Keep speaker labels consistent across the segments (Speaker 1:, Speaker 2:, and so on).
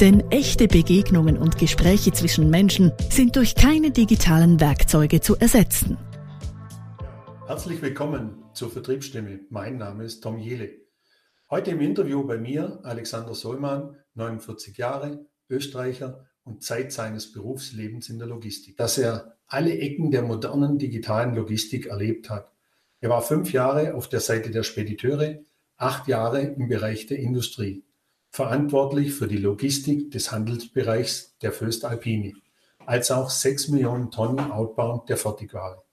Speaker 1: Denn echte Begegnungen und Gespräche zwischen Menschen sind durch keine digitalen Werkzeuge zu ersetzen.
Speaker 2: Herzlich willkommen zur Vertriebsstimme. Mein Name ist Tom Jele. Heute im Interview bei mir Alexander Sollmann, 49 Jahre, Österreicher und Zeit seines Berufslebens in der Logistik. Dass er alle Ecken der modernen digitalen Logistik erlebt hat. Er war fünf Jahre auf der Seite der Spediteure, acht Jahre im Bereich der Industrie verantwortlich für die Logistik des Handelsbereichs der Föstalpini, als auch 6 Millionen Tonnen Outbound der Fertigware.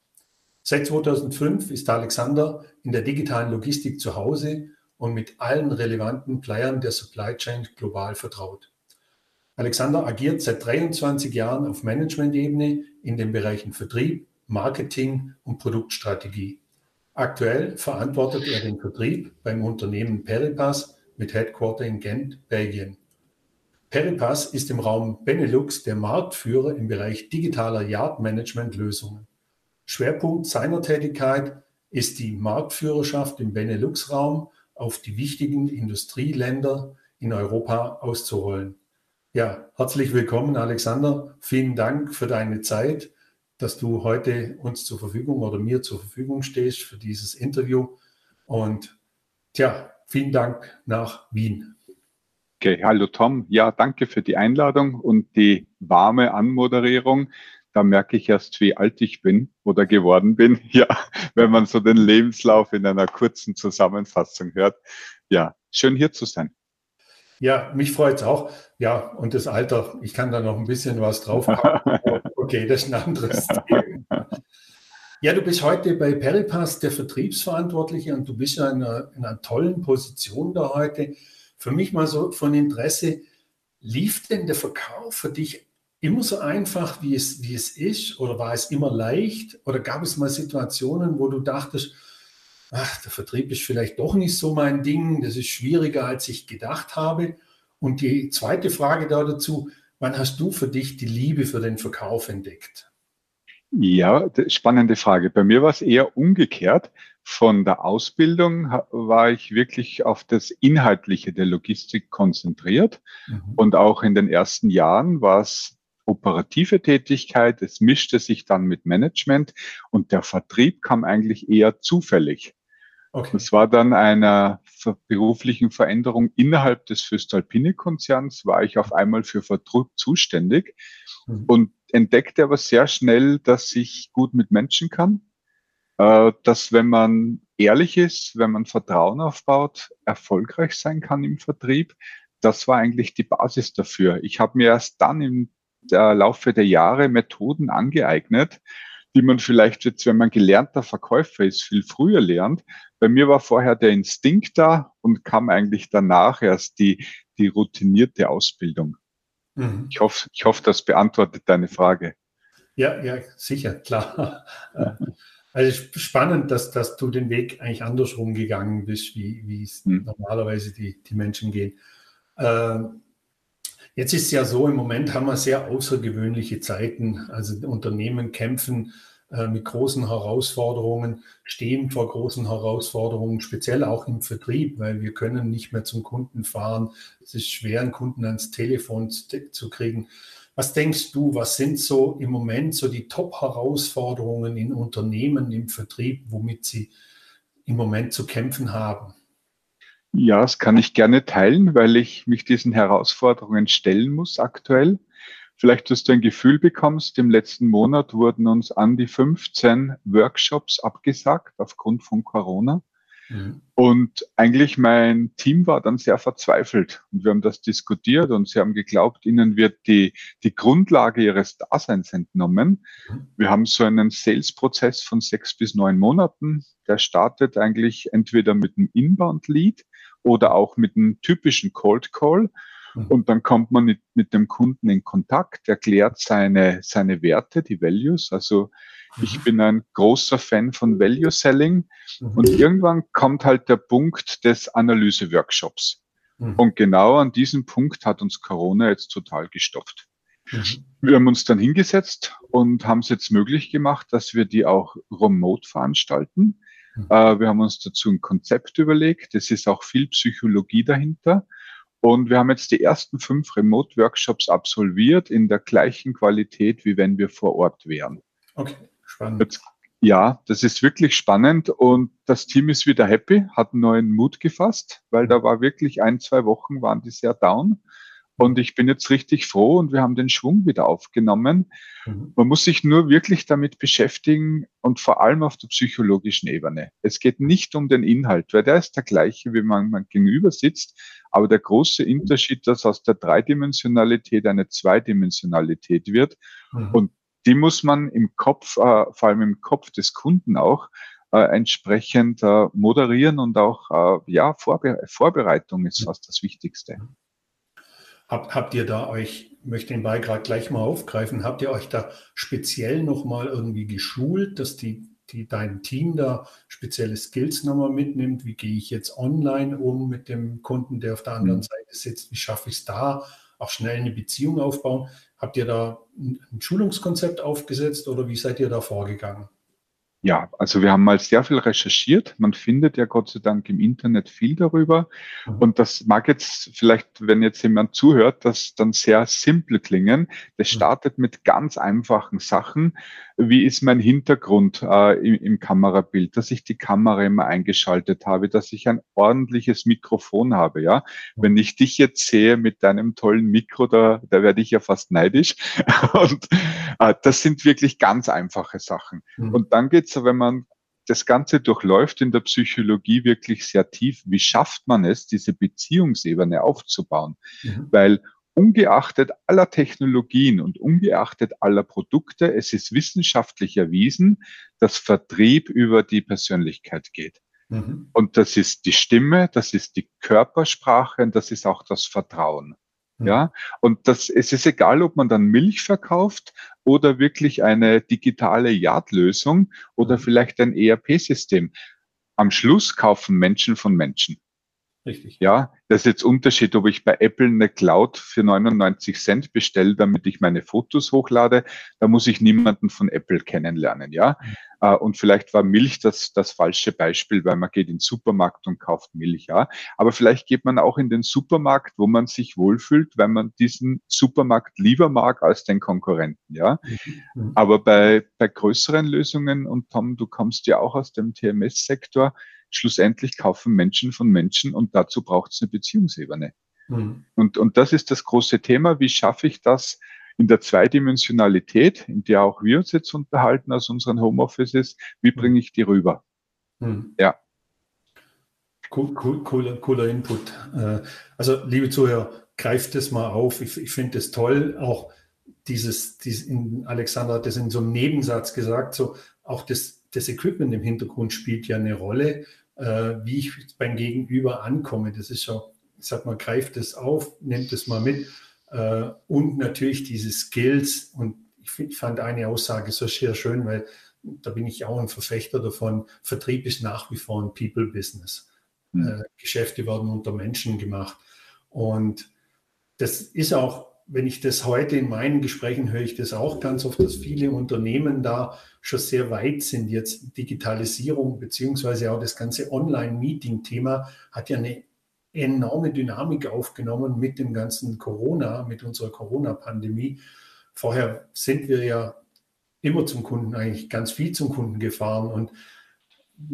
Speaker 2: Seit 2005 ist Alexander in der digitalen Logistik zu Hause und mit allen relevanten Playern der Supply Chain global vertraut. Alexander agiert seit 23 Jahren auf Management-Ebene in den Bereichen Vertrieb, Marketing und Produktstrategie. Aktuell verantwortet er den Vertrieb beim Unternehmen Peripass mit Headquarter in Gent, Belgien. Peripass ist im Raum Benelux der Marktführer im Bereich digitaler Yard-Management-Lösungen. Schwerpunkt seiner Tätigkeit ist die Marktführerschaft im Benelux-Raum auf die wichtigen Industrieländer in Europa auszurollen. Ja, herzlich willkommen, Alexander. Vielen Dank für deine Zeit, dass du heute uns zur Verfügung oder mir zur Verfügung stehst für dieses Interview. Und tja, Vielen Dank nach Wien.
Speaker 3: Okay, hallo Tom. Ja, danke für die Einladung und die warme Anmoderierung. Da merke ich erst, wie alt ich bin oder geworden bin. Ja, wenn man so den Lebenslauf in einer kurzen Zusammenfassung hört. Ja, schön hier zu sein.
Speaker 2: Ja, mich freut es auch. Ja, und das Alter, ich kann da noch ein bisschen was drauf Okay, das ist ein anderes Thema. Ja, du bist heute bei Peripass der Vertriebsverantwortliche und du bist in einer, in einer tollen Position da heute. Für mich mal so von Interesse, lief denn der Verkauf für dich immer so einfach, wie es, wie es ist? Oder war es immer leicht? Oder gab es mal Situationen, wo du dachtest, ach, der Vertrieb ist vielleicht doch nicht so mein Ding, das ist schwieriger, als ich gedacht habe? Und die zweite Frage da dazu, wann hast du für dich die Liebe für den Verkauf entdeckt?
Speaker 3: Ja, spannende Frage. Bei mir war es eher umgekehrt. Von der Ausbildung war ich wirklich auf das Inhaltliche der Logistik konzentriert. Mhm. Und auch in den ersten Jahren war es operative Tätigkeit. Es mischte sich dann mit Management und der Vertrieb kam eigentlich eher zufällig. Okay. Es war dann einer beruflichen Veränderung innerhalb des Föstalpine-Konzerns, war ich auf einmal für Vertrieb zuständig. Mhm. Und entdeckte aber sehr schnell, dass ich gut mit Menschen kann, äh, dass wenn man ehrlich ist, wenn man Vertrauen aufbaut, erfolgreich sein kann im Vertrieb. Das war eigentlich die Basis dafür. Ich habe mir erst dann im Laufe der Jahre Methoden angeeignet, die man vielleicht jetzt, wenn man gelernter Verkäufer ist, viel früher lernt. Bei mir war vorher der Instinkt da und kam eigentlich danach erst die, die routinierte Ausbildung. Mhm. Ich, hoffe, ich hoffe, das beantwortet deine Frage.
Speaker 2: Ja, ja, sicher, klar. Also spannend, dass, dass du den Weg eigentlich andersrum gegangen bist, wie, wie es mhm. normalerweise die, die Menschen gehen. Ähm, jetzt ist es ja so, im Moment haben wir sehr außergewöhnliche Zeiten. Also Unternehmen kämpfen mit großen Herausforderungen, stehen vor großen Herausforderungen, speziell auch im Vertrieb, weil wir können nicht mehr zum Kunden fahren. Es ist schwer, einen Kunden ans Telefon zu kriegen. Was denkst du, was sind so im Moment so die Top-Herausforderungen in Unternehmen im Vertrieb, womit sie im Moment zu kämpfen haben?
Speaker 3: Ja, das kann ich gerne teilen, weil ich mich diesen Herausforderungen stellen muss aktuell. Vielleicht, dass du ein Gefühl bekommst, im letzten Monat wurden uns an die 15 Workshops abgesagt aufgrund von Corona. Mhm. Und eigentlich mein Team war dann sehr verzweifelt und wir haben das diskutiert und sie haben geglaubt, ihnen wird die, die Grundlage ihres Daseins entnommen. Mhm. Wir haben so einen Sales-Prozess von sechs bis neun Monaten. Der startet eigentlich entweder mit einem Inbound-Lead oder auch mit einem typischen Cold Call. Mhm. Und dann kommt man mit, mit dem Kunden in Kontakt, erklärt seine, seine Werte, die Values. Also ich mhm. bin ein großer Fan von Value Selling. Mhm. Und irgendwann kommt halt der Punkt des Analyse-Workshops. Und genau an diesem Punkt hat uns Corona jetzt total gestopft. Wir haben uns dann hingesetzt und haben es jetzt möglich gemacht, dass wir die auch remote veranstalten. Mhm. Äh, wir haben uns dazu ein Konzept überlegt. Es ist auch viel Psychologie dahinter. Und wir haben jetzt die ersten fünf Remote-Workshops absolviert in der gleichen Qualität, wie wenn wir vor Ort wären.
Speaker 2: Okay, spannend. Jetzt,
Speaker 3: ja, das ist wirklich spannend und das Team ist wieder happy, hat neuen Mut gefasst, weil da war wirklich ein, zwei Wochen waren die sehr down. Und ich bin jetzt richtig froh und wir haben den Schwung wieder aufgenommen. Mhm. Man muss sich nur wirklich damit beschäftigen und vor allem auf der psychologischen Ebene. Es geht nicht um den Inhalt, weil der ist der gleiche, wie man, man gegenüber sitzt. Aber der große Unterschied, dass aus der Dreidimensionalität eine Zweidimensionalität wird. Mhm. Und die muss man im Kopf, äh, vor allem im Kopf des Kunden auch, äh, entsprechend äh, moderieren und auch, äh, ja, Vorbe Vorbereitung ist fast das Wichtigste.
Speaker 2: Hab, habt ihr da euch, möchte den gerade gleich mal aufgreifen, habt ihr euch da speziell nochmal irgendwie geschult, dass die, die dein Team da spezielle Skills nochmal mitnimmt? Wie gehe ich jetzt online um mit dem Kunden, der auf der anderen mhm. Seite sitzt? Wie schaffe ich es da, auch schnell eine Beziehung aufbauen? Habt ihr da ein Schulungskonzept aufgesetzt oder wie seid ihr da vorgegangen?
Speaker 3: Ja, also wir haben mal sehr viel recherchiert. Man findet ja Gott sei Dank im Internet viel darüber. Mhm. Und das mag jetzt vielleicht, wenn jetzt jemand zuhört, das dann sehr simpel klingen. Das mhm. startet mit ganz einfachen Sachen. Wie ist mein Hintergrund äh, im, im, Kamerabild, dass ich die Kamera immer eingeschaltet habe, dass ich ein ordentliches Mikrofon habe, ja. Wenn ich dich jetzt sehe mit deinem tollen Mikro, da, da werde ich ja fast neidisch. Und äh, das sind wirklich ganz einfache Sachen. Mhm. Und dann geht's wenn man das Ganze durchläuft in der Psychologie wirklich sehr tief. Wie schafft man es, diese Beziehungsebene aufzubauen? Mhm. Weil ungeachtet aller Technologien und ungeachtet aller Produkte, es ist wissenschaftlich erwiesen, dass Vertrieb über die Persönlichkeit geht. Mhm. Und das ist die Stimme, das ist die Körpersprache und das ist auch das Vertrauen. Mhm. Ja, und das, es ist egal, ob man dann Milch verkauft oder wirklich eine digitale Yard-Lösung oder mhm. vielleicht ein ERP-System. Am Schluss kaufen Menschen von Menschen. Richtig. Ja, das ist jetzt Unterschied, ob ich bei Apple eine Cloud für 99 Cent bestelle, damit ich meine Fotos hochlade. Da muss ich niemanden von Apple kennenlernen, ja. Mhm. Äh, und vielleicht war Milch das, das falsche Beispiel, weil man geht in den Supermarkt und kauft Milch, ja. Aber vielleicht geht man auch in den Supermarkt, wo man sich wohlfühlt, weil man diesen Supermarkt lieber mag als den Konkurrenten, ja. Mhm. Aber bei, bei größeren Lösungen, und Tom, du kommst ja auch aus dem TMS-Sektor, schlussendlich kaufen Menschen von Menschen und dazu braucht es eine Beziehungsebene. Mhm. Und, und das ist das große Thema. Wie schaffe ich das, in der Zweidimensionalität, in der auch wir uns jetzt unterhalten aus unseren Homeoffices, wie bringe ich die rüber?
Speaker 2: Hm. Ja. Cool, cool, cooler, cooler Input. Äh, also, liebe Zuhörer, greift das mal auf. Ich, ich finde es toll, auch dieses, dieses in, Alexander hat das in so einem Nebensatz gesagt, so auch das, das Equipment im Hintergrund spielt ja eine Rolle, wie ich beim Gegenüber ankomme. Das ist schon, ich sag mal, greift das auf, nimmt das mal mit. Äh, und natürlich diese Skills. Und ich fand eine Aussage so sehr schön, weil da bin ich auch ein Verfechter davon. Vertrieb ist nach wie vor ein People-Business. Mhm. Geschäfte werden unter Menschen gemacht. Und das ist auch, wenn ich das heute in meinen Gesprächen höre ich das auch ganz oft, dass viele Unternehmen da schon sehr weit sind. Jetzt Digitalisierung beziehungsweise auch das ganze Online-Meeting-Thema hat ja eine enorme Dynamik aufgenommen mit dem ganzen Corona, mit unserer Corona-Pandemie. Vorher sind wir ja immer zum Kunden, eigentlich ganz viel zum Kunden gefahren und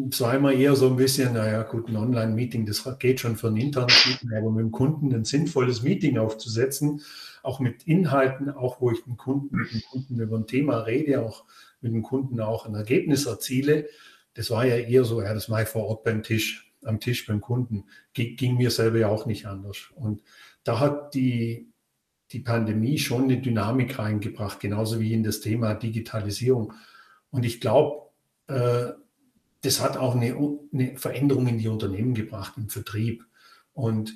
Speaker 2: es war immer eher so ein bisschen, naja, gut, ein Online-Meeting, das geht schon für ein internes Meeting, aber mit dem Kunden ein sinnvolles Meeting aufzusetzen, auch mit Inhalten, auch wo ich den Kunden, mit dem Kunden über ein Thema rede, auch mit dem Kunden auch ein Ergebnis erziele, das war ja eher so, ja, das mache ich vor Ort beim Tisch am Tisch beim Kunden. Ging mir selber ja auch nicht anders. Und da hat die, die Pandemie schon eine Dynamik reingebracht, genauso wie in das Thema Digitalisierung. Und ich glaube, äh, das hat auch eine, eine, Veränderung in die Unternehmen gebracht, im Vertrieb. Und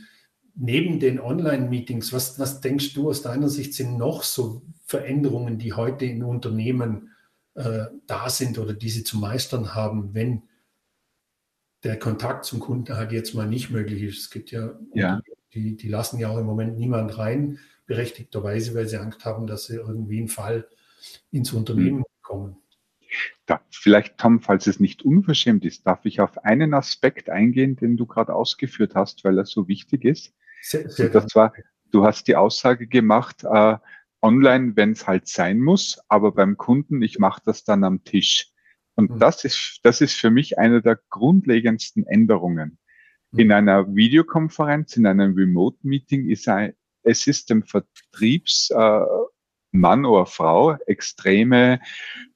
Speaker 2: neben den Online-Meetings, was, was denkst du aus deiner Sicht sind noch so Veränderungen, die heute in Unternehmen äh, da sind oder die sie zu meistern haben, wenn der Kontakt zum Kunden halt jetzt mal nicht möglich ist? Es gibt ja,
Speaker 3: ja.
Speaker 2: Die, die lassen ja auch im Moment niemand rein, berechtigterweise, weil sie Angst haben, dass sie irgendwie einen Fall ins Unternehmen hm. kommen.
Speaker 3: Da, vielleicht, Tom, falls es nicht unverschämt ist, darf ich auf einen Aspekt eingehen, den du gerade ausgeführt hast, weil er so wichtig ist. Sehr, sehr das war, du hast die Aussage gemacht, äh, online, wenn es halt sein muss, aber beim Kunden, ich mache das dann am Tisch. Und mhm. das ist, das ist für mich eine der grundlegendsten Änderungen. Mhm. In einer Videokonferenz, in einem Remote-Meeting ist ein, es ist dem Vertriebsmann äh, oder Frau extreme,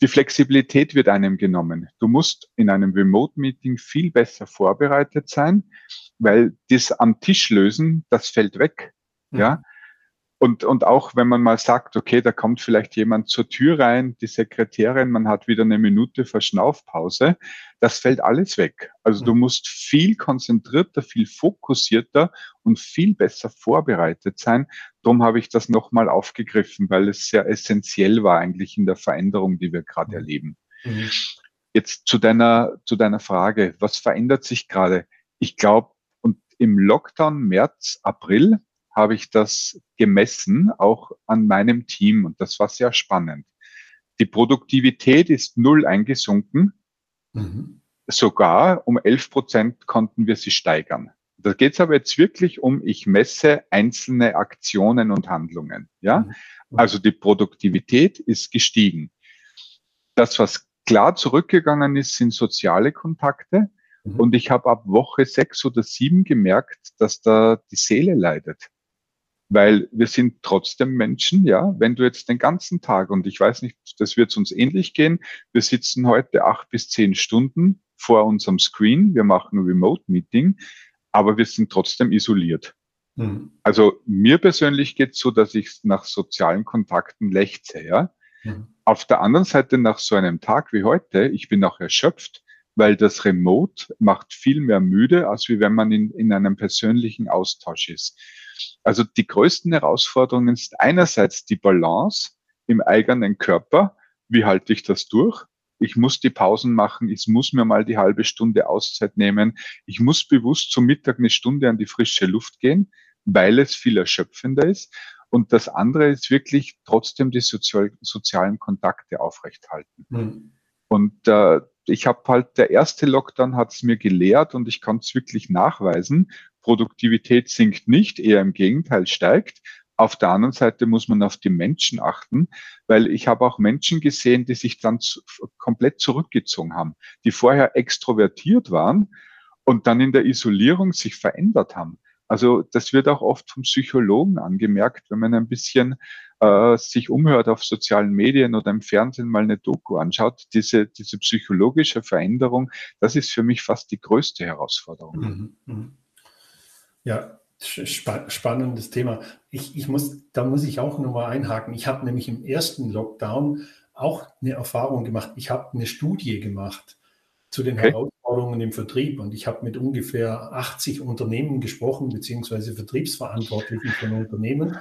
Speaker 3: die Flexibilität wird einem genommen. Du musst in einem Remote-Meeting viel besser vorbereitet sein, weil das am Tisch lösen, das fällt weg. Mhm. Ja. Und, und auch wenn man mal sagt, okay, da kommt vielleicht jemand zur Tür rein, die Sekretärin, man hat wieder eine Minute Verschnaufpause, das fällt alles weg. Also du mhm. musst viel konzentrierter, viel fokussierter und viel besser vorbereitet sein. Darum habe ich das nochmal aufgegriffen, weil es sehr essentiell war eigentlich in der Veränderung, die wir gerade mhm. erleben. Mhm. Jetzt zu deiner, zu deiner Frage, was verändert sich gerade? Ich glaube, und im Lockdown März, April habe ich das gemessen, auch an meinem Team. Und das war sehr spannend. Die Produktivität ist null eingesunken. Mhm. Sogar um 11 Prozent konnten wir sie steigern. Da geht es aber jetzt wirklich um, ich messe einzelne Aktionen und Handlungen. Ja, mhm. also die Produktivität ist gestiegen. Das, was klar zurückgegangen ist, sind soziale Kontakte. Mhm. Und ich habe ab Woche sechs oder sieben gemerkt, dass da die Seele leidet weil wir sind trotzdem Menschen, ja. Wenn du jetzt den ganzen Tag, und ich weiß nicht, das wird uns ähnlich gehen, wir sitzen heute acht bis zehn Stunden vor unserem Screen, wir machen ein Remote-Meeting, aber wir sind trotzdem isoliert. Mhm. Also mir persönlich geht es so, dass ich nach sozialen Kontakten lechze, ja. Mhm. Auf der anderen Seite nach so einem Tag wie heute, ich bin auch erschöpft, weil das Remote macht viel mehr müde, als wie wenn man in, in einem persönlichen Austausch ist. Also die größten Herausforderungen ist einerseits die Balance im eigenen Körper. Wie halte ich das durch? Ich muss die Pausen machen. Ich muss mir mal die halbe Stunde Auszeit nehmen. Ich muss bewusst zum Mittag eine Stunde an die frische Luft gehen, weil es viel erschöpfender ist. Und das andere ist wirklich trotzdem die sozial, sozialen Kontakte aufrechthalten. Mhm. Und äh, ich habe halt, der erste Lockdown hat es mir gelehrt und ich kann es wirklich nachweisen. Produktivität sinkt nicht, eher im Gegenteil steigt. Auf der anderen Seite muss man auf die Menschen achten, weil ich habe auch Menschen gesehen, die sich dann komplett zurückgezogen haben, die vorher extrovertiert waren und dann in der Isolierung sich verändert haben. Also das wird auch oft vom Psychologen angemerkt, wenn man ein bisschen äh, sich umhört auf sozialen Medien oder im Fernsehen mal eine Doku anschaut. Diese, diese psychologische Veränderung, das ist für mich fast die größte Herausforderung. Mhm. mhm.
Speaker 2: Ja, spa spannendes Thema. Ich, ich muss, da muss ich auch nochmal einhaken. Ich habe nämlich im ersten Lockdown auch eine Erfahrung gemacht. Ich habe eine Studie gemacht zu den okay. Herausforderungen im Vertrieb und ich habe mit ungefähr 80 Unternehmen gesprochen, beziehungsweise Vertriebsverantwortlichen von Unternehmen.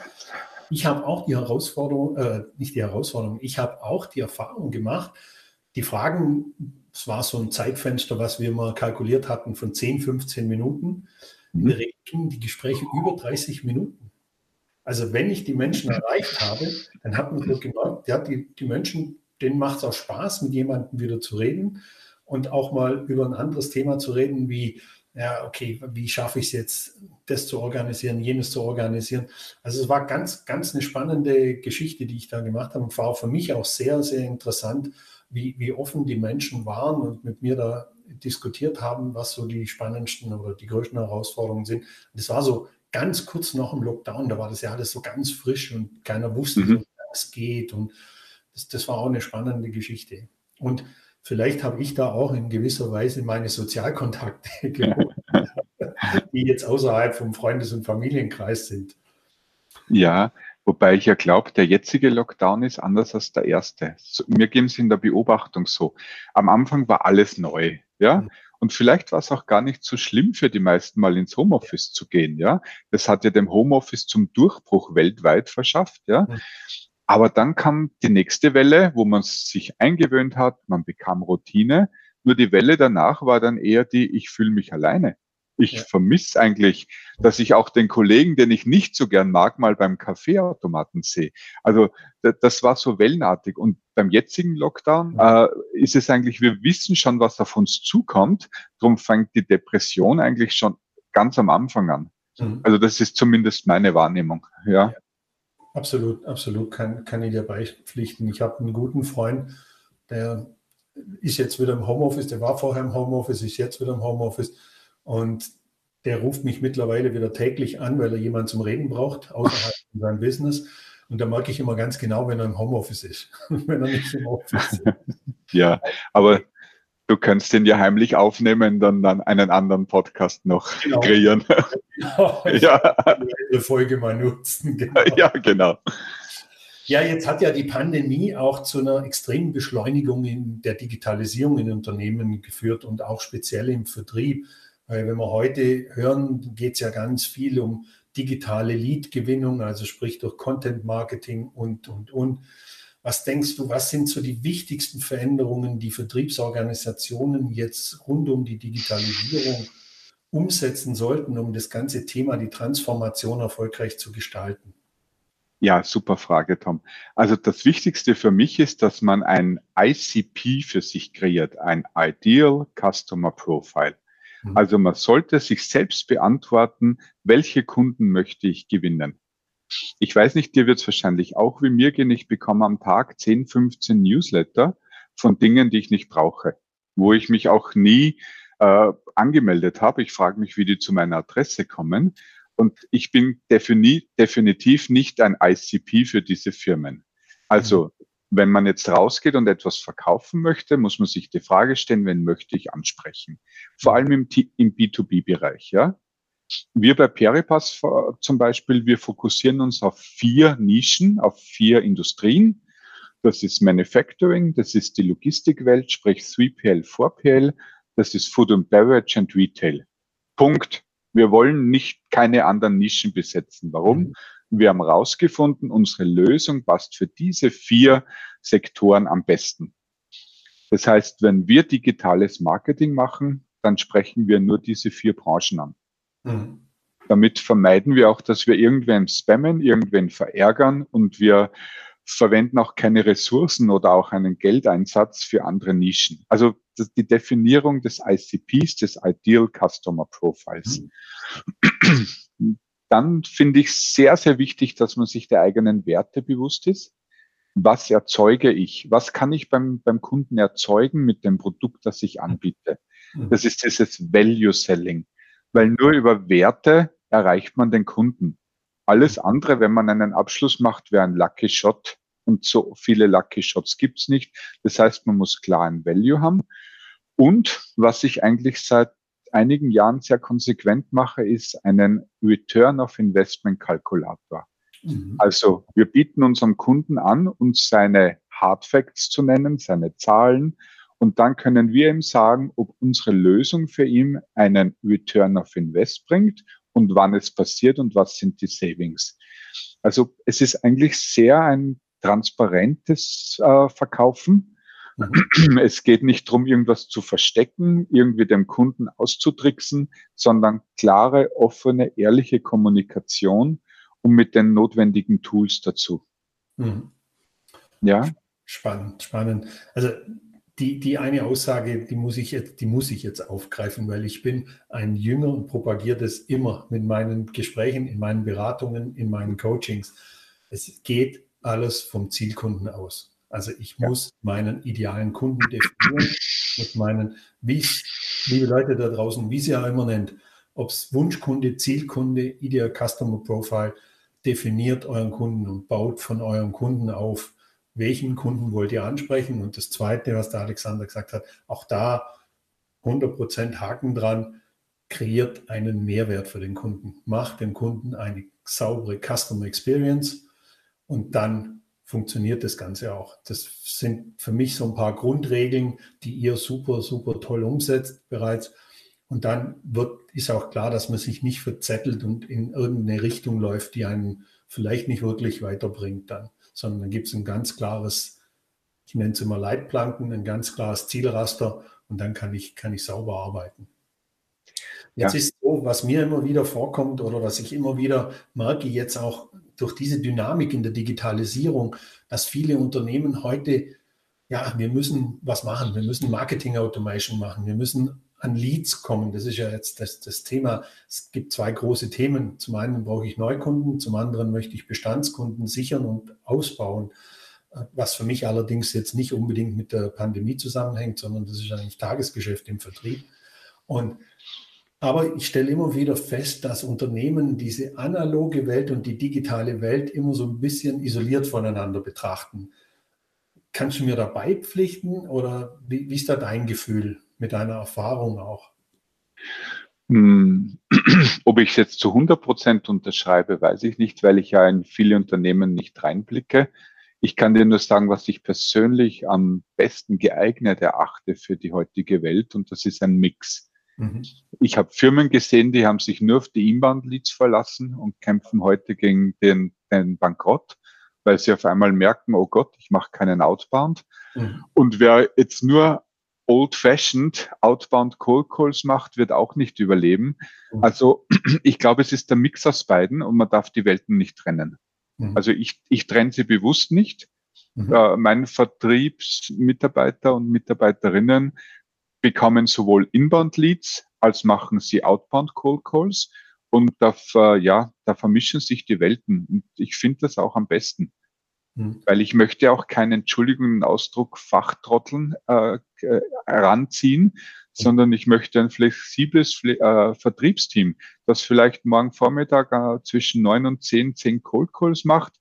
Speaker 2: Ich habe auch die Herausforderung, äh, nicht die Herausforderung, ich habe auch die Erfahrung gemacht, die Fragen, es war so ein Zeitfenster, was wir mal kalkuliert hatten von 10, 15 Minuten. In der Regel gingen die Gespräche über 30 Minuten. Also wenn ich die Menschen erreicht habe, dann hat man so gemerkt, ja, die, die Menschen, denen macht es auch Spaß, mit jemandem wieder zu reden und auch mal über ein anderes Thema zu reden, wie, ja, okay, wie schaffe ich es jetzt, das zu organisieren, jenes zu organisieren. Also es war ganz, ganz eine spannende Geschichte, die ich da gemacht habe und war für mich auch sehr, sehr interessant, wie, wie offen die Menschen waren und mit mir da diskutiert haben, was so die spannendsten oder die größten Herausforderungen sind. Das war so ganz kurz nach dem Lockdown, da war das ja alles so ganz frisch und keiner wusste, mhm. wie es geht. Und das, das war auch eine spannende Geschichte. Und vielleicht habe ich da auch in gewisser Weise meine Sozialkontakte geholt, die jetzt außerhalb vom Freundes- und Familienkreis sind.
Speaker 3: Ja, Wobei ich ja glaube, der jetzige Lockdown ist anders als der erste. Mir ging es in der Beobachtung so. Am Anfang war alles neu. Ja? Mhm. Und vielleicht war es auch gar nicht so schlimm für die meisten mal ins Homeoffice zu gehen, ja. Das hat ja dem Homeoffice zum Durchbruch weltweit verschafft, ja. Aber dann kam die nächste Welle, wo man sich eingewöhnt hat, man bekam Routine. Nur die Welle danach war dann eher die, ich fühle mich alleine. Ich ja. vermisse eigentlich, dass ich auch den Kollegen, den ich nicht so gern mag, mal beim Kaffeeautomaten sehe. Also das war so wellenartig. Und beim jetzigen Lockdown äh, ist es eigentlich, wir wissen schon, was auf uns zukommt. Darum fängt die Depression eigentlich schon ganz am Anfang an. Mhm. Also das ist zumindest meine Wahrnehmung. Ja. ja.
Speaker 2: Absolut, absolut, kann, kann ich dir beipflichten. Ich habe einen guten Freund, der ist jetzt wieder im Homeoffice, der war vorher im Homeoffice, ist jetzt wieder im Homeoffice und der ruft mich mittlerweile wieder täglich an, weil er jemanden zum Reden braucht, außerhalb von seinem Business. Und da merke ich immer ganz genau, wenn er im Homeoffice ist, wenn er nicht im
Speaker 3: Office ist. ja, aber du kannst den ja heimlich aufnehmen, dann, dann einen anderen Podcast noch genau. kreieren.
Speaker 2: Genau, ja. Eine Folge mal nutzen.
Speaker 3: Genau. Ja, genau.
Speaker 2: Ja, jetzt hat ja die Pandemie auch zu einer extremen Beschleunigung in der Digitalisierung in Unternehmen geführt und auch speziell im Vertrieb. Weil wenn wir heute hören, geht es ja ganz viel um digitale Lead-Gewinnung, also sprich durch Content-Marketing und, und, und. Was denkst du, was sind so die wichtigsten Veränderungen, die Vertriebsorganisationen jetzt rund um die Digitalisierung umsetzen sollten, um das ganze Thema, die Transformation erfolgreich zu gestalten?
Speaker 3: Ja, super Frage, Tom. Also das Wichtigste für mich ist, dass man ein ICP für sich kreiert, ein Ideal Customer Profile. Mhm. Also man sollte sich selbst beantworten, welche Kunden möchte ich gewinnen. Ich weiß nicht, dir wird es wahrscheinlich auch wie mir gehen. Ich bekomme am Tag 10, 15 Newsletter von Dingen, die ich nicht brauche, wo ich mich auch nie äh, angemeldet habe. Ich frage mich, wie die zu meiner Adresse kommen. Und ich bin defini definitiv nicht ein ICP für diese Firmen. Also, mhm. Wenn man jetzt rausgeht und etwas verkaufen möchte, muss man sich die Frage stellen, wen möchte ich ansprechen? Vor allem im, im B2B-Bereich, ja. Wir bei Peripass zum Beispiel, wir fokussieren uns auf vier Nischen, auf vier Industrien. Das ist Manufacturing, das ist die Logistikwelt, sprich 3PL, 4PL, das ist Food and Beverage and Retail. Punkt. Wir wollen nicht keine anderen Nischen besetzen. Warum? Wir haben herausgefunden, unsere Lösung passt für diese vier Sektoren am besten. Das heißt, wenn wir digitales Marketing machen, dann sprechen wir nur diese vier Branchen an. Mhm. Damit vermeiden wir auch, dass wir irgendwen spammen, irgendwen verärgern und wir verwenden auch keine Ressourcen oder auch einen Geldeinsatz für andere Nischen. Also die Definierung des ICPs, des Ideal Customer Profiles. Mhm. Dann finde ich sehr, sehr wichtig, dass man sich der eigenen Werte bewusst ist. Was erzeuge ich? Was kann ich beim, beim Kunden erzeugen mit dem Produkt, das ich anbiete? Mhm. Das ist dieses Value Selling weil nur über Werte erreicht man den Kunden. Alles andere, wenn man einen Abschluss macht, wäre ein Lucky Shot. Und so viele Lucky Shots gibt's nicht. Das heißt, man muss klar ein Value haben. Und was ich eigentlich seit einigen Jahren sehr konsequent mache, ist einen Return of Investment Kalkulator. Mhm. Also wir bieten unserem Kunden an, uns seine Hard Facts zu nennen, seine Zahlen, und dann können wir ihm sagen, ob unsere Lösung für ihn einen Return of Invest bringt und wann es passiert und was sind die Savings. Also es ist eigentlich sehr ein transparentes äh, Verkaufen. Es geht nicht darum, irgendwas zu verstecken, irgendwie dem Kunden auszutricksen, sondern klare, offene, ehrliche Kommunikation und mit den notwendigen Tools dazu.
Speaker 2: Mhm. Ja. Spannend, spannend. Also die, die eine Aussage, die muss, ich jetzt, die muss ich jetzt aufgreifen, weil ich bin ein Jünger und propagiere das immer mit meinen Gesprächen, in meinen Beratungen, in meinen Coachings. Es geht alles vom Zielkunden aus. Also ich muss meinen idealen Kunden definieren, muss meinen, wie liebe Leute da draußen, wie sie auch immer nennt, ob es Wunschkunde, Zielkunde, Ideal Customer Profile, definiert euren Kunden und baut von eurem Kunden auf welchen Kunden wollt ihr ansprechen? Und das Zweite, was der Alexander gesagt hat, auch da 100% Haken dran, kreiert einen Mehrwert für den Kunden, macht dem Kunden eine saubere Customer Experience und dann funktioniert das Ganze auch. Das sind für mich so ein paar Grundregeln, die ihr super, super toll umsetzt bereits. Und dann wird, ist auch klar, dass man sich nicht verzettelt und in irgendeine Richtung läuft, die einen vielleicht nicht wirklich weiterbringt dann, sondern dann gibt es ein ganz klares, ich nenne es immer Leitplanken, ein ganz klares Zielraster und dann kann ich, kann ich sauber arbeiten. Jetzt ja. ist so, was mir immer wieder vorkommt oder was ich immer wieder merke, jetzt auch durch diese Dynamik in der Digitalisierung, dass viele Unternehmen heute, ja, wir müssen was machen, wir müssen Marketing Automation machen, wir müssen an Leads kommen. Das ist ja jetzt das, das Thema. Es gibt zwei große Themen. Zum einen brauche ich Neukunden, zum anderen möchte ich Bestandskunden sichern und ausbauen was für mich allerdings jetzt nicht unbedingt mit der Pandemie zusammenhängt, sondern das ist eigentlich Tagesgeschäft im Vertrieb. Und aber ich stelle immer wieder fest, dass Unternehmen diese analoge Welt und die digitale Welt immer so ein bisschen isoliert voneinander betrachten. Kannst du mir da beipflichten oder wie, wie ist da dein Gefühl mit deiner Erfahrung auch?
Speaker 3: Hm, ob ich es jetzt zu 100 Prozent unterschreibe, weiß ich nicht, weil ich ja in viele Unternehmen nicht reinblicke. Ich kann dir nur sagen, was ich persönlich am besten geeignet erachte für die heutige Welt und das ist ein Mix. Mhm. Ich habe Firmen gesehen, die haben sich nur auf die Inbound-Leads verlassen und kämpfen heute gegen den, den Bankrott, weil sie auf einmal merken, oh Gott, ich mache keinen Outbound. Mhm. Und wer jetzt nur old-fashioned outbound Cold Calls macht, wird auch nicht überleben. Mhm. Also ich glaube, es ist der Mix aus beiden und man darf die Welten nicht trennen. Mhm. Also ich, ich trenne sie bewusst nicht. Mhm. Äh, mein Vertriebsmitarbeiter und Mitarbeiterinnen bekommen sowohl Inbound-Leads als machen sie Outbound Cold Calls und da, ja, da vermischen sich die Welten. Und ich finde das auch am besten. Mhm. Weil ich möchte auch keinen, Entschuldigung, Ausdruck Fachtrotteln äh, heranziehen, sondern ich möchte ein flexibles äh, Vertriebsteam, das vielleicht morgen Vormittag äh, zwischen neun und zehn zehn Cold Calls macht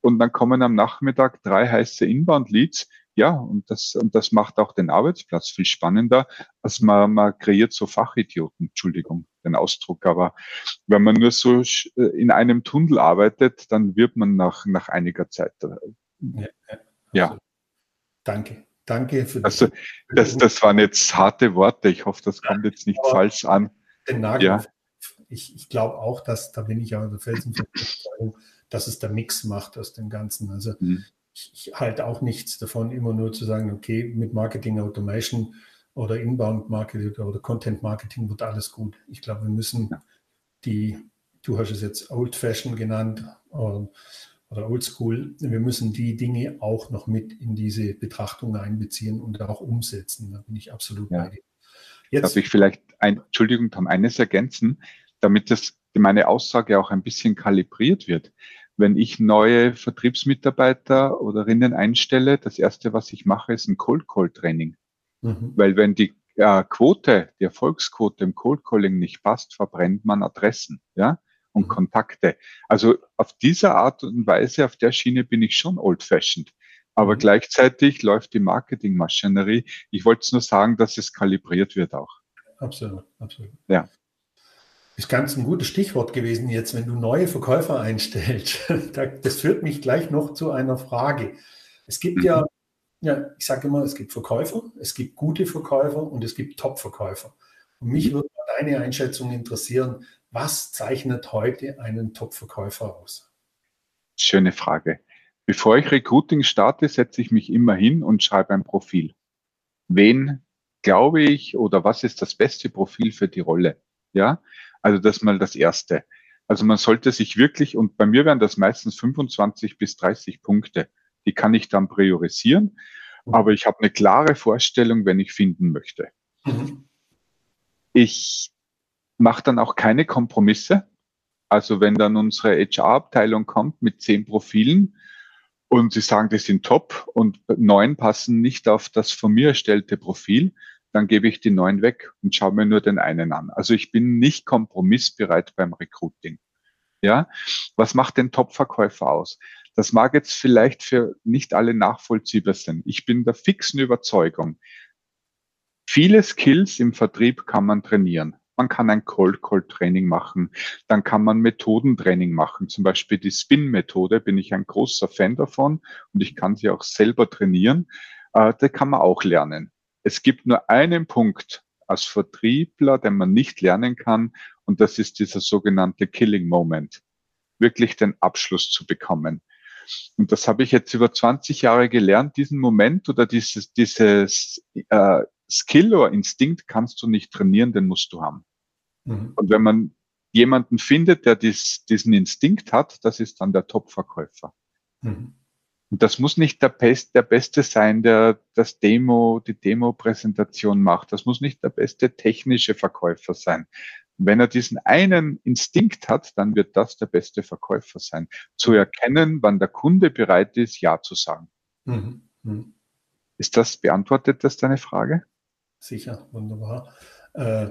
Speaker 3: und dann kommen am Nachmittag drei heiße Inbound Leads ja, und das, und das macht auch den Arbeitsplatz viel spannender, als man, man kreiert so Fachidioten, Entschuldigung, den Ausdruck. Aber wenn man nur so äh, in einem Tunnel arbeitet, dann wird man nach, nach einiger Zeit. Äh, ja. ja.
Speaker 2: Danke. Danke
Speaker 3: für Also, das, das waren jetzt harte Worte. Ich hoffe, das kommt jetzt nicht Aber falsch an.
Speaker 2: Den Nagel. Ja. Ich, ich glaube auch, dass, da bin ich ja der Felsenfest, dass es der Mix macht aus dem Ganzen. Also, mhm ich halte auch nichts davon, immer nur zu sagen, okay, mit Marketing Automation oder Inbound Marketing oder Content Marketing wird alles gut. Ich glaube, wir müssen die, du hast es jetzt Old Fashion genannt oder, oder Old School, wir müssen die Dinge auch noch mit in diese Betrachtung einbeziehen und auch umsetzen. Da bin ich absolut ja. bei dir.
Speaker 3: Jetzt, Darf ich vielleicht, ein, Entschuldigung, Tom, eines ergänzen, damit das meine Aussage auch ein bisschen kalibriert wird wenn ich neue Vertriebsmitarbeiter oder Rinnen einstelle, das erste, was ich mache, ist ein Cold Call Training. Mhm. Weil wenn die äh, Quote, die Erfolgsquote im Cold Calling nicht passt, verbrennt man Adressen, ja, und mhm. Kontakte. Also auf dieser Art und Weise, auf der Schiene bin ich schon old fashioned. Aber mhm. gleichzeitig läuft die Marketingmaschinerie. Ich wollte es nur sagen, dass es kalibriert wird auch.
Speaker 2: Absolut, absolut. Ja ist ganz ein gutes Stichwort gewesen jetzt, wenn du neue Verkäufer einstellst. Das führt mich gleich noch zu einer Frage. Es gibt ja, ja ich sage immer, es gibt Verkäufer, es gibt gute Verkäufer und es gibt Top-Verkäufer. Und mich würde deine Einschätzung interessieren, was zeichnet heute einen Top-Verkäufer aus?
Speaker 3: Schöne Frage. Bevor ich Recruiting starte, setze ich mich immer hin und schreibe ein Profil. Wen glaube ich oder was ist das beste Profil für die Rolle? Ja, also das mal das Erste. Also man sollte sich wirklich, und bei mir wären das meistens 25 bis 30 Punkte, die kann ich dann priorisieren, mhm. aber ich habe eine klare Vorstellung, wenn ich finden möchte. Mhm. Ich mache dann auch keine Kompromisse. Also wenn dann unsere HR-Abteilung kommt mit zehn Profilen und sie sagen, die sind top und neun passen nicht auf das von mir erstellte Profil, dann gebe ich die neun weg und schaue mir nur den einen an. Also ich bin nicht kompromissbereit beim Recruiting. Ja, was macht den Top-Verkäufer aus? Das mag jetzt vielleicht für nicht alle nachvollziehbar sein. Ich bin der fixen Überzeugung, viele Skills im Vertrieb kann man trainieren. man kann ein Cold Call Training machen, dann kann man Methodentraining machen. Zum Beispiel die Spin-Methode bin ich ein großer Fan davon und ich kann sie auch selber trainieren. Äh, da kann man auch lernen. Es gibt nur einen Punkt als Vertriebler, den man nicht lernen kann und das ist dieser sogenannte Killing Moment. Wirklich den Abschluss zu bekommen. Und das habe ich jetzt über 20 Jahre gelernt. Diesen Moment oder dieses, dieses äh, Skill oder Instinkt kannst du nicht trainieren, den musst du haben. Mhm. Und wenn man jemanden findet, der dies, diesen Instinkt hat, das ist dann der Top-Verkäufer. Mhm. Und das muss nicht der, Best, der Beste sein, der das Demo, die Demo-Präsentation macht. Das muss nicht der beste technische Verkäufer sein. Wenn er diesen einen Instinkt hat, dann wird das der beste Verkäufer sein. Zu erkennen, wann der Kunde bereit ist, Ja zu sagen. Mhm. Mhm. Ist das beantwortet, das deine Frage?
Speaker 2: Sicher, wunderbar. Äh,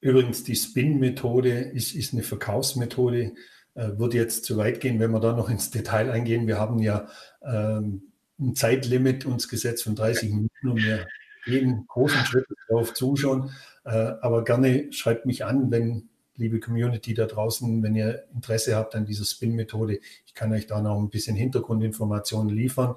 Speaker 2: übrigens, die Spin-Methode ist, ist eine Verkaufsmethode, würde jetzt zu weit gehen, wenn wir da noch ins Detail eingehen. Wir haben ja ähm, ein Zeitlimit uns gesetzt von 30 Minuten und wir jeden großen Schritt darauf zuschauen. Äh, aber gerne schreibt mich an, wenn, liebe Community da draußen, wenn ihr Interesse habt an dieser Spin-Methode. Ich kann euch da noch ein bisschen Hintergrundinformationen liefern.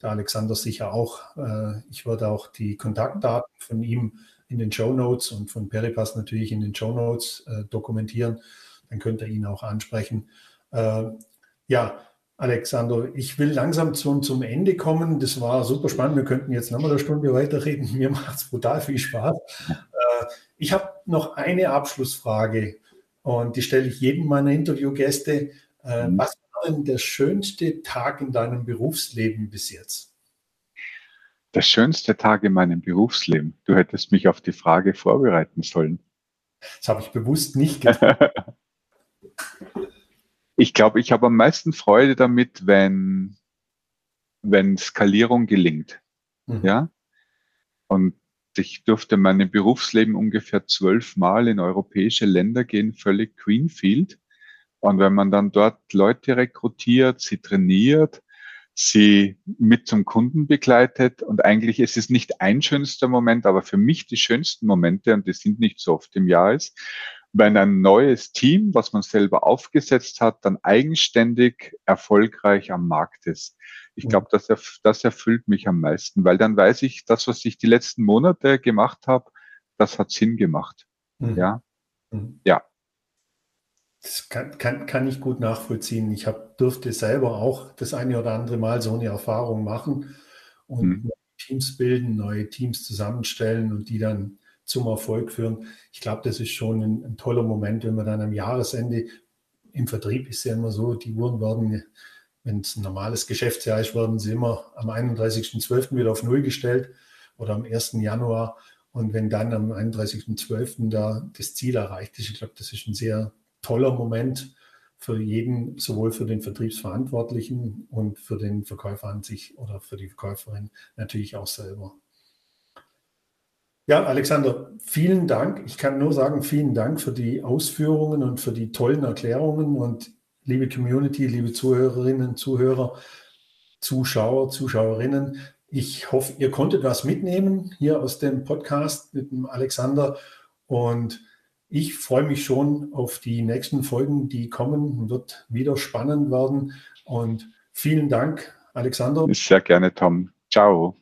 Speaker 2: Der Alexander sicher auch. Äh, ich werde auch die Kontaktdaten von ihm in den Show Notes und von Peripass natürlich in den Show Notes äh, dokumentieren. Dann könnt ihr ihn auch ansprechen. Ja, Alexander, ich will langsam zum, zum Ende kommen. Das war super spannend. Wir könnten jetzt noch mal eine Stunde weiterreden. Mir macht es brutal viel Spaß. Äh, ich habe noch eine Abschlussfrage und die stelle ich jedem meiner Interviewgäste. Äh, mhm. Was war denn der schönste Tag in deinem Berufsleben bis jetzt?
Speaker 3: Der schönste Tag in meinem Berufsleben. Du hättest mich auf die Frage vorbereiten sollen.
Speaker 2: Das habe ich bewusst nicht getan.
Speaker 3: Ich glaube, ich habe am meisten Freude damit, wenn, wenn Skalierung gelingt. Mhm. Ja. Und ich durfte in meinem Berufsleben ungefähr zwölfmal in europäische Länder gehen, völlig Greenfield. Und wenn man dann dort Leute rekrutiert, sie trainiert, sie mit zum Kunden begleitet und eigentlich ist es nicht ein schönster Moment, aber für mich die schönsten Momente, und die sind nicht so oft im Jahr ist, wenn ein neues Team, was man selber aufgesetzt hat, dann eigenständig erfolgreich am Markt ist. Ich glaube, das, das erfüllt mich am meisten, weil dann weiß ich, das, was ich die letzten Monate gemacht habe, das hat Sinn gemacht. Mhm. Ja. Mhm. Ja.
Speaker 2: Das kann, kann, kann ich gut nachvollziehen. Ich hab, durfte selber auch das eine oder andere Mal so eine Erfahrung machen und mhm. Teams bilden, neue Teams zusammenstellen und die dann zum Erfolg führen. Ich glaube, das ist schon ein, ein, toller Moment, wenn man dann am Jahresende im Vertrieb ist ja immer so, die Uhren werden, wenn es ein normales Geschäftsjahr ist, werden sie immer am 31.12. wieder auf Null gestellt oder am 1. Januar. Und wenn dann am 31.12. da das Ziel erreicht ist, ich glaube, das ist ein sehr toller Moment für jeden, sowohl für den Vertriebsverantwortlichen und für den Verkäufer an sich oder für die Verkäuferin natürlich auch selber. Ja, Alexander, vielen Dank. Ich kann nur sagen, vielen Dank für die Ausführungen und für die tollen Erklärungen. Und liebe Community, liebe Zuhörerinnen, Zuhörer, Zuschauer, Zuschauerinnen, ich hoffe, ihr konntet was mitnehmen hier aus dem Podcast mit dem Alexander. Und ich freue mich schon auf die nächsten Folgen, die kommen. Wird wieder spannend werden. Und vielen Dank, Alexander.
Speaker 3: Sehr gerne, Tom. Ciao.